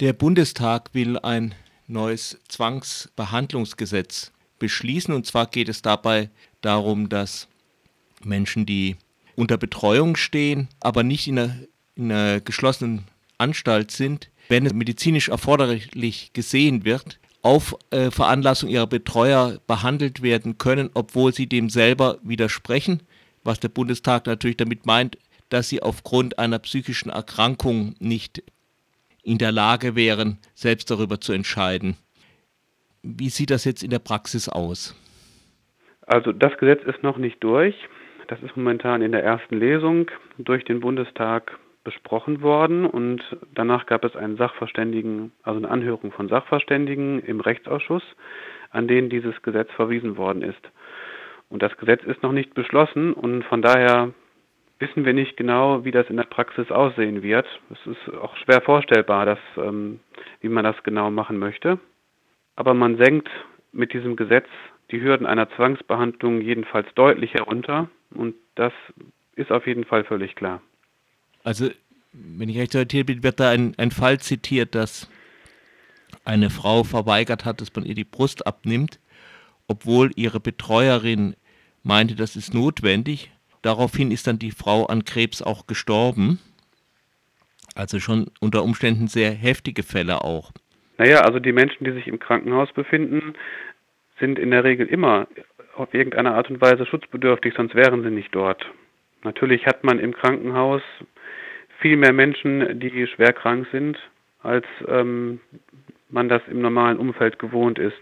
Der Bundestag will ein neues Zwangsbehandlungsgesetz beschließen. Und zwar geht es dabei darum, dass Menschen, die unter Betreuung stehen, aber nicht in einer, in einer geschlossenen Anstalt sind, wenn es medizinisch erforderlich gesehen wird, auf äh, Veranlassung ihrer Betreuer behandelt werden können, obwohl sie dem selber widersprechen, was der Bundestag natürlich damit meint, dass sie aufgrund einer psychischen Erkrankung nicht in der Lage wären, selbst darüber zu entscheiden. Wie sieht das jetzt in der Praxis aus? Also das Gesetz ist noch nicht durch. Das ist momentan in der ersten Lesung durch den Bundestag besprochen worden und danach gab es einen Sachverständigen, also eine Anhörung von Sachverständigen im Rechtsausschuss, an denen dieses Gesetz verwiesen worden ist. Und das Gesetz ist noch nicht beschlossen und von daher wissen wir nicht genau, wie das in der Praxis aussehen wird. Es ist auch schwer vorstellbar, dass, ähm, wie man das genau machen möchte. Aber man senkt mit diesem Gesetz die Hürden einer Zwangsbehandlung jedenfalls deutlich herunter und das ist auf jeden Fall völlig klar. Also, wenn ich recht orientiert bin, wird da ein, ein Fall zitiert, dass eine Frau verweigert hat, dass man ihr die Brust abnimmt, obwohl ihre Betreuerin meinte, das ist notwendig. Daraufhin ist dann die Frau an Krebs auch gestorben. Also schon unter Umständen sehr heftige Fälle auch. Naja, also die Menschen, die sich im Krankenhaus befinden, sind in der Regel immer auf irgendeine Art und Weise schutzbedürftig, sonst wären sie nicht dort. Natürlich hat man im Krankenhaus viel mehr Menschen, die schwer krank sind, als ähm, man das im normalen Umfeld gewohnt ist.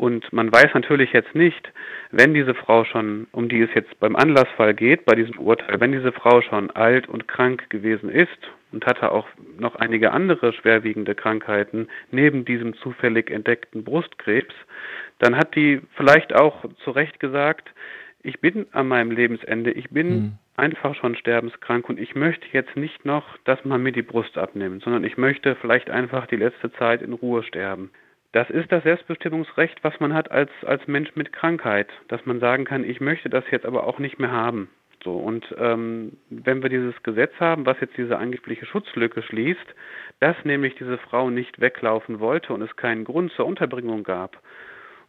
Und man weiß natürlich jetzt nicht, wenn diese Frau schon, um die es jetzt beim Anlassfall geht, bei diesem Urteil, wenn diese Frau schon alt und krank gewesen ist und hatte auch noch einige andere schwerwiegende Krankheiten neben diesem zufällig entdeckten Brustkrebs, dann hat die vielleicht auch zu Recht gesagt, ich bin an meinem Lebensende, ich bin mhm. einfach schon sterbenskrank und ich möchte jetzt nicht noch, dass man mir die Brust abnimmt, sondern ich möchte vielleicht einfach die letzte Zeit in Ruhe sterben. Das ist das Selbstbestimmungsrecht, was man hat als, als Mensch mit Krankheit, dass man sagen kann, ich möchte das jetzt aber auch nicht mehr haben. So, und ähm, wenn wir dieses Gesetz haben, was jetzt diese angebliche Schutzlücke schließt, dass nämlich diese Frau nicht weglaufen wollte und es keinen Grund zur Unterbringung gab,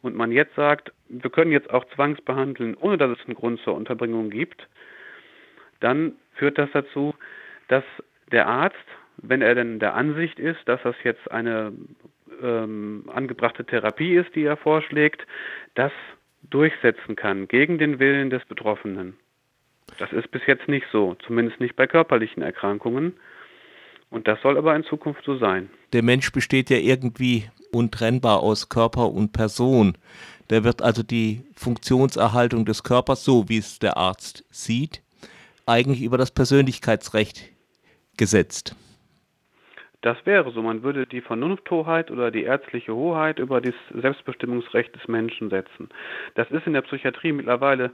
und man jetzt sagt, wir können jetzt auch zwangsbehandeln, ohne dass es einen Grund zur Unterbringung gibt, dann führt das dazu, dass der Arzt, wenn er denn der Ansicht ist, dass das jetzt eine ähm, angebrachte Therapie ist, die er vorschlägt, das durchsetzen kann gegen den Willen des Betroffenen. Das ist bis jetzt nicht so, zumindest nicht bei körperlichen Erkrankungen. Und das soll aber in Zukunft so sein. Der Mensch besteht ja irgendwie untrennbar aus Körper und Person. Da wird also die Funktionserhaltung des Körpers, so wie es der Arzt sieht, eigentlich über das Persönlichkeitsrecht gesetzt. Das wäre so. Man würde die Vernunfthoheit oder die ärztliche Hoheit über das Selbstbestimmungsrecht des Menschen setzen. Das ist in der Psychiatrie mittlerweile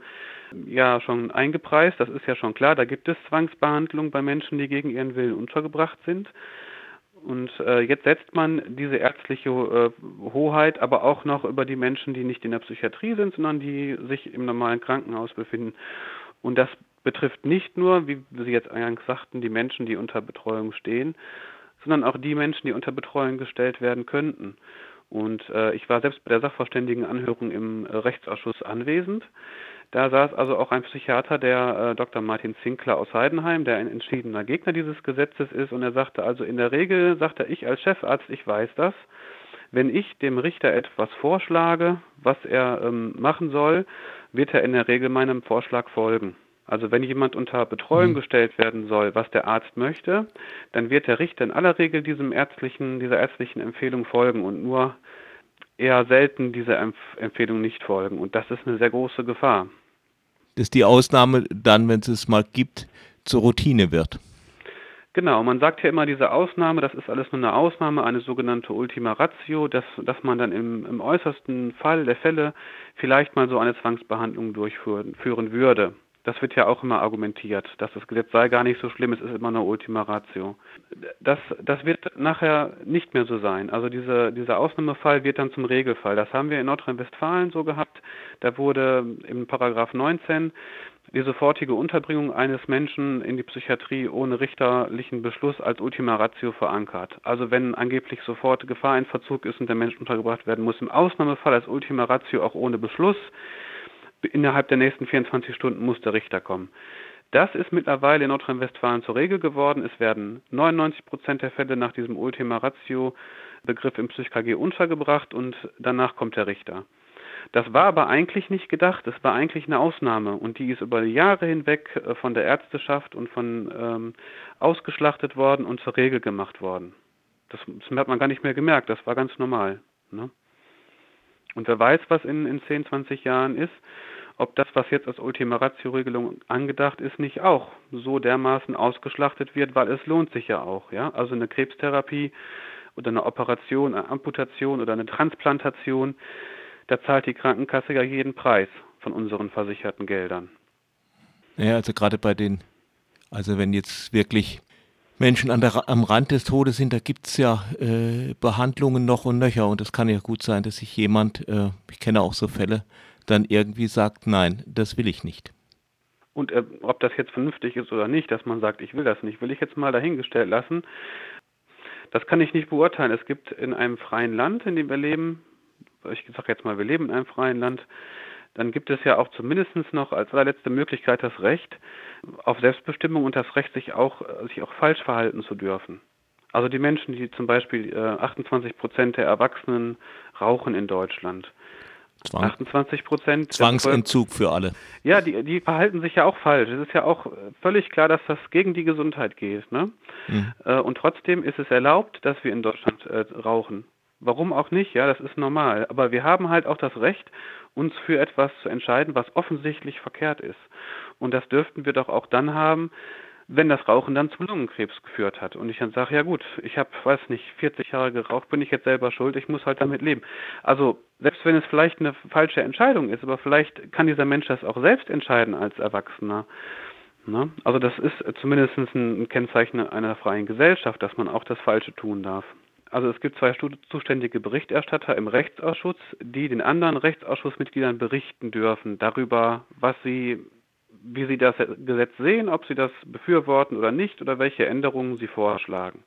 ja schon eingepreist. Das ist ja schon klar. Da gibt es Zwangsbehandlung bei Menschen, die gegen ihren Willen untergebracht sind. Und äh, jetzt setzt man diese ärztliche äh, Hoheit aber auch noch über die Menschen, die nicht in der Psychiatrie sind, sondern die sich im normalen Krankenhaus befinden. Und das betrifft nicht nur, wie Sie jetzt eingangs sagten, die Menschen, die unter Betreuung stehen, sondern auch die Menschen, die unter Betreuung gestellt werden könnten. Und äh, ich war selbst bei der Sachverständigenanhörung im äh, Rechtsausschuss anwesend. Da saß also auch ein Psychiater, der äh, Dr. Martin Zinkler aus Heidenheim, der ein entschiedener Gegner dieses Gesetzes ist. Und er sagte also in der Regel, sagte ich als Chefarzt, ich weiß das. Wenn ich dem Richter etwas vorschlage, was er ähm, machen soll, wird er in der Regel meinem Vorschlag folgen. Also wenn jemand unter Betreuung mhm. gestellt werden soll, was der Arzt möchte, dann wird der Richter in aller Regel diesem ärztlichen, dieser ärztlichen Empfehlung folgen und nur eher selten dieser Empf Empfehlung nicht folgen. Und das ist eine sehr große Gefahr. Dass die Ausnahme dann, wenn es es mal gibt, zur Routine wird. Genau, man sagt ja immer, diese Ausnahme, das ist alles nur eine Ausnahme, eine sogenannte Ultima Ratio, dass, dass man dann im, im äußersten Fall der Fälle vielleicht mal so eine Zwangsbehandlung durchführen würde. Das wird ja auch immer argumentiert, dass das Gesetz sei gar nicht so schlimm, es ist immer eine Ultima Ratio. Das, das wird nachher nicht mehr so sein. Also diese, dieser Ausnahmefall wird dann zum Regelfall. Das haben wir in Nordrhein-Westfalen so gehabt. Da wurde im Paragraph 19 die sofortige Unterbringung eines Menschen in die Psychiatrie ohne richterlichen Beschluss als Ultima Ratio verankert. Also wenn angeblich sofort Gefahr in Verzug ist und der Mensch untergebracht werden muss, im Ausnahmefall als Ultima Ratio auch ohne Beschluss, innerhalb der nächsten 24 Stunden muss der Richter kommen. Das ist mittlerweile in Nordrhein-Westfalen zur Regel geworden. Es werden 99 Prozent der Fälle nach diesem Ultima Ratio Begriff im PsychKG untergebracht und danach kommt der Richter. Das war aber eigentlich nicht gedacht. Es war eigentlich eine Ausnahme und die ist über Jahre hinweg äh, von der Ärzteschaft und von ähm, ausgeschlachtet worden und zur Regel gemacht worden. Das, das, hat man gar nicht mehr gemerkt. Das war ganz normal. Ne? Und wer weiß, was in, in 10, 20 Jahren ist, ob das, was jetzt als Ultima Ratio-Regelung angedacht ist, nicht auch so dermaßen ausgeschlachtet wird, weil es lohnt sich ja auch. Ja? Also eine Krebstherapie oder eine Operation, eine Amputation oder eine Transplantation, da zahlt die Krankenkasse ja jeden Preis von unseren versicherten Geldern. Ja, also gerade bei den, also wenn jetzt wirklich Menschen an der, am Rand des Todes sind, da gibt es ja äh, Behandlungen noch und nöcher und es kann ja gut sein, dass sich jemand, äh, ich kenne auch so Fälle, dann irgendwie sagt, nein, das will ich nicht. Und äh, ob das jetzt vernünftig ist oder nicht, dass man sagt, ich will das nicht, will ich jetzt mal dahingestellt lassen. Das kann ich nicht beurteilen. Es gibt in einem freien Land, in dem wir leben, ich sage jetzt mal, wir leben in einem freien Land, dann gibt es ja auch zumindest noch als allerletzte Möglichkeit das Recht auf Selbstbestimmung und das Recht, sich auch, sich auch falsch verhalten zu dürfen. Also die Menschen, die zum Beispiel äh, 28 Prozent der Erwachsenen rauchen in Deutschland. Zwang. 28 Prozent. Zwangsentzug für alle. Ja, die, die verhalten sich ja auch falsch. Es ist ja auch völlig klar, dass das gegen die Gesundheit geht. Ne? Mhm. Äh, und trotzdem ist es erlaubt, dass wir in Deutschland äh, rauchen. Warum auch nicht? Ja, das ist normal. Aber wir haben halt auch das Recht, uns für etwas zu entscheiden, was offensichtlich verkehrt ist. Und das dürften wir doch auch dann haben, wenn das Rauchen dann zu Lungenkrebs geführt hat. Und ich dann sage, ja gut, ich habe, weiß nicht, 40 Jahre geraucht, bin ich jetzt selber schuld, ich muss halt damit leben. Also selbst wenn es vielleicht eine falsche Entscheidung ist, aber vielleicht kann dieser Mensch das auch selbst entscheiden als Erwachsener. Ne? Also das ist zumindest ein Kennzeichen einer freien Gesellschaft, dass man auch das Falsche tun darf. Also es gibt zwei zuständige Berichterstatter im Rechtsausschuss, die den anderen Rechtsausschussmitgliedern berichten dürfen darüber, was sie, wie sie das Gesetz sehen, ob sie das befürworten oder nicht oder welche Änderungen sie vorschlagen.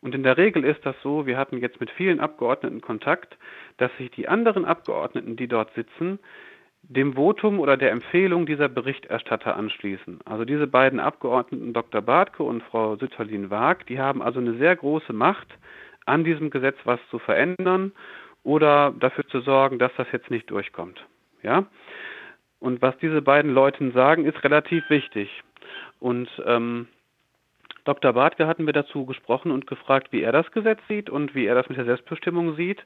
Und in der Regel ist das so, wir hatten jetzt mit vielen Abgeordneten Kontakt, dass sich die anderen Abgeordneten, die dort sitzen, dem Votum oder der Empfehlung dieser Berichterstatter anschließen. Also diese beiden Abgeordneten, Dr. Bartke und Frau Sütterlin-Waag, die haben also eine sehr große Macht, an diesem Gesetz was zu verändern oder dafür zu sorgen, dass das jetzt nicht durchkommt. Ja? Und was diese beiden Leute sagen, ist relativ wichtig. Und ähm, Dr. Bartke hatten wir dazu gesprochen und gefragt, wie er das Gesetz sieht und wie er das mit der Selbstbestimmung sieht.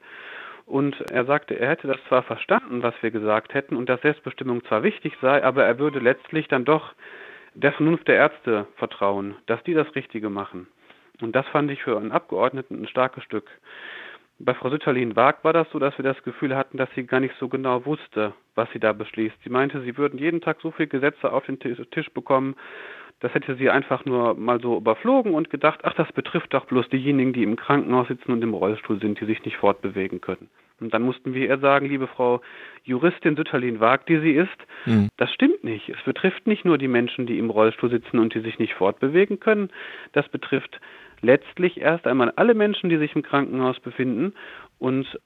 Und er sagte, er hätte das zwar verstanden, was wir gesagt hätten, und dass Selbstbestimmung zwar wichtig sei, aber er würde letztlich dann doch der Vernunft der Ärzte vertrauen, dass die das Richtige machen. Und das fand ich für einen Abgeordneten ein starkes Stück. Bei Frau Sütterlin-Wag war das so, dass wir das Gefühl hatten, dass sie gar nicht so genau wusste, was sie da beschließt. Sie meinte, sie würden jeden Tag so viele Gesetze auf den Tisch bekommen, das hätte sie einfach nur mal so überflogen und gedacht, ach, das betrifft doch bloß diejenigen, die im Krankenhaus sitzen und im Rollstuhl sind, die sich nicht fortbewegen können. Und dann mussten wir ihr sagen, liebe Frau Juristin Sütterlin-Wag, die sie ist, mhm. das stimmt nicht. Es betrifft nicht nur die Menschen, die im Rollstuhl sitzen und die sich nicht fortbewegen können. Das betrifft letztlich erst einmal alle Menschen, die sich im Krankenhaus befinden und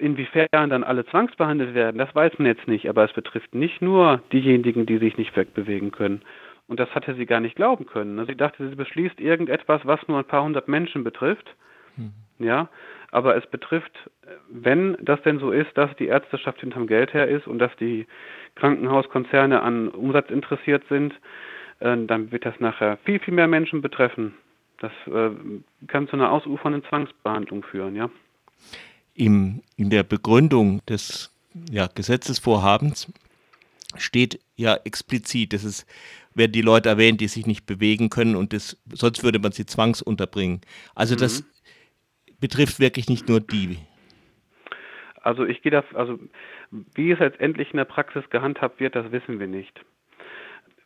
Inwiefern dann alle zwangsbehandelt werden, das weiß man jetzt nicht, aber es betrifft nicht nur diejenigen, die sich nicht wegbewegen können. Und das hatte sie gar nicht glauben können. Sie dachte, sie beschließt irgendetwas, was nur ein paar hundert Menschen betrifft. Mhm. Ja, aber es betrifft, wenn das denn so ist, dass die Ärzteschaft hinterm Geld her ist und dass die Krankenhauskonzerne an Umsatz interessiert sind, äh, dann wird das nachher viel, viel mehr Menschen betreffen. Das äh, kann zu einer ausufernden Zwangsbehandlung führen, ja. Im, in der Begründung des ja, Gesetzesvorhabens steht ja explizit, dass es werden die Leute erwähnt, die sich nicht bewegen können und das, sonst würde man sie zwangsunterbringen. Also mhm. das betrifft wirklich nicht nur die. Also ich gehe da, also wie es letztendlich in der Praxis gehandhabt wird, das wissen wir nicht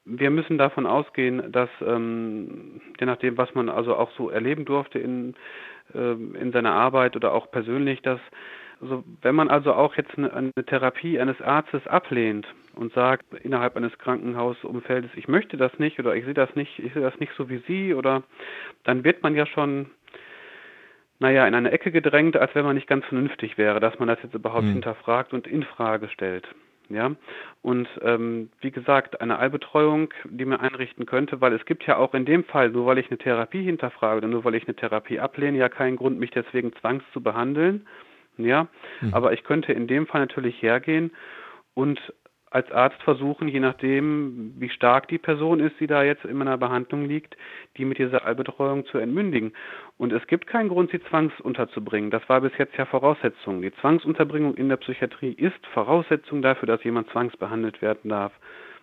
wir müssen davon ausgehen, dass ähm, je nachdem, was man also auch so erleben durfte in, äh, in seiner Arbeit oder auch persönlich, dass Also wenn man also auch jetzt eine, eine Therapie eines Arztes ablehnt und sagt innerhalb eines Krankenhausumfeldes, ich möchte das nicht oder ich sehe das nicht, ich sehe das nicht so wie Sie oder dann wird man ja schon naja, in eine Ecke gedrängt, als wenn man nicht ganz vernünftig wäre, dass man das jetzt überhaupt hm. hinterfragt und in Frage stellt. Ja, und ähm, wie gesagt, eine Allbetreuung, die man einrichten könnte, weil es gibt ja auch in dem Fall, nur weil ich eine Therapie hinterfrage oder nur weil ich eine Therapie ablehne, ja keinen Grund, mich deswegen zwangs zu behandeln. Ja, mhm. aber ich könnte in dem Fall natürlich hergehen und als Arzt versuchen, je nachdem, wie stark die Person ist, die da jetzt in meiner Behandlung liegt, die mit dieser Allbetreuung zu entmündigen. Und es gibt keinen Grund, sie zwangsunterzubringen. Das war bis jetzt ja Voraussetzung. Die Zwangsunterbringung in der Psychiatrie ist Voraussetzung dafür, dass jemand zwangsbehandelt werden darf.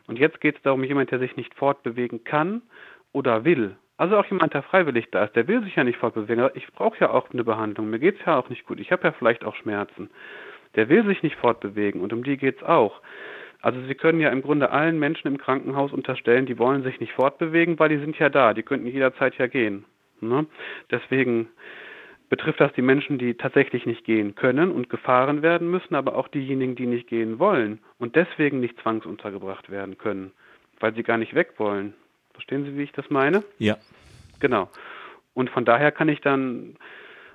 Und jetzt geht es darum, jemand, der sich nicht fortbewegen kann oder will. Also auch jemand, der freiwillig da ist, der will sich ja nicht fortbewegen. Ich brauche ja auch eine Behandlung. Mir geht es ja auch nicht gut. Ich habe ja vielleicht auch Schmerzen. Der will sich nicht fortbewegen und um die geht es auch. Also Sie können ja im Grunde allen Menschen im Krankenhaus unterstellen, die wollen sich nicht fortbewegen, weil die sind ja da, die könnten jederzeit ja gehen. Ne? Deswegen betrifft das die Menschen, die tatsächlich nicht gehen können und gefahren werden müssen, aber auch diejenigen, die nicht gehen wollen und deswegen nicht zwangsuntergebracht werden können, weil sie gar nicht weg wollen. Verstehen Sie, wie ich das meine? Ja. Genau. Und von daher kann ich dann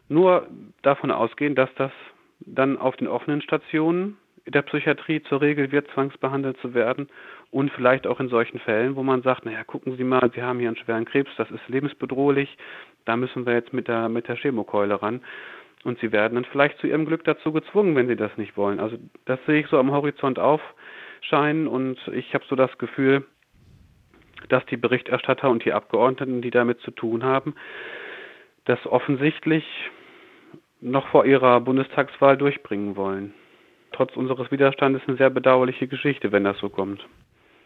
nur davon ausgehen, dass das dann auf den offenen Stationen der Psychiatrie zur Regel wird, zwangsbehandelt zu werden und vielleicht auch in solchen Fällen, wo man sagt, naja, gucken Sie mal, Sie haben hier einen schweren Krebs, das ist lebensbedrohlich, da müssen wir jetzt mit der, mit der Chemokeule ran. Und Sie werden dann vielleicht zu Ihrem Glück dazu gezwungen, wenn Sie das nicht wollen. Also das sehe ich so am Horizont aufscheinen und ich habe so das Gefühl, dass die Berichterstatter und die Abgeordneten, die damit zu tun haben, das offensichtlich noch vor ihrer Bundestagswahl durchbringen wollen trotz unseres Widerstandes eine sehr bedauerliche Geschichte, wenn das so kommt.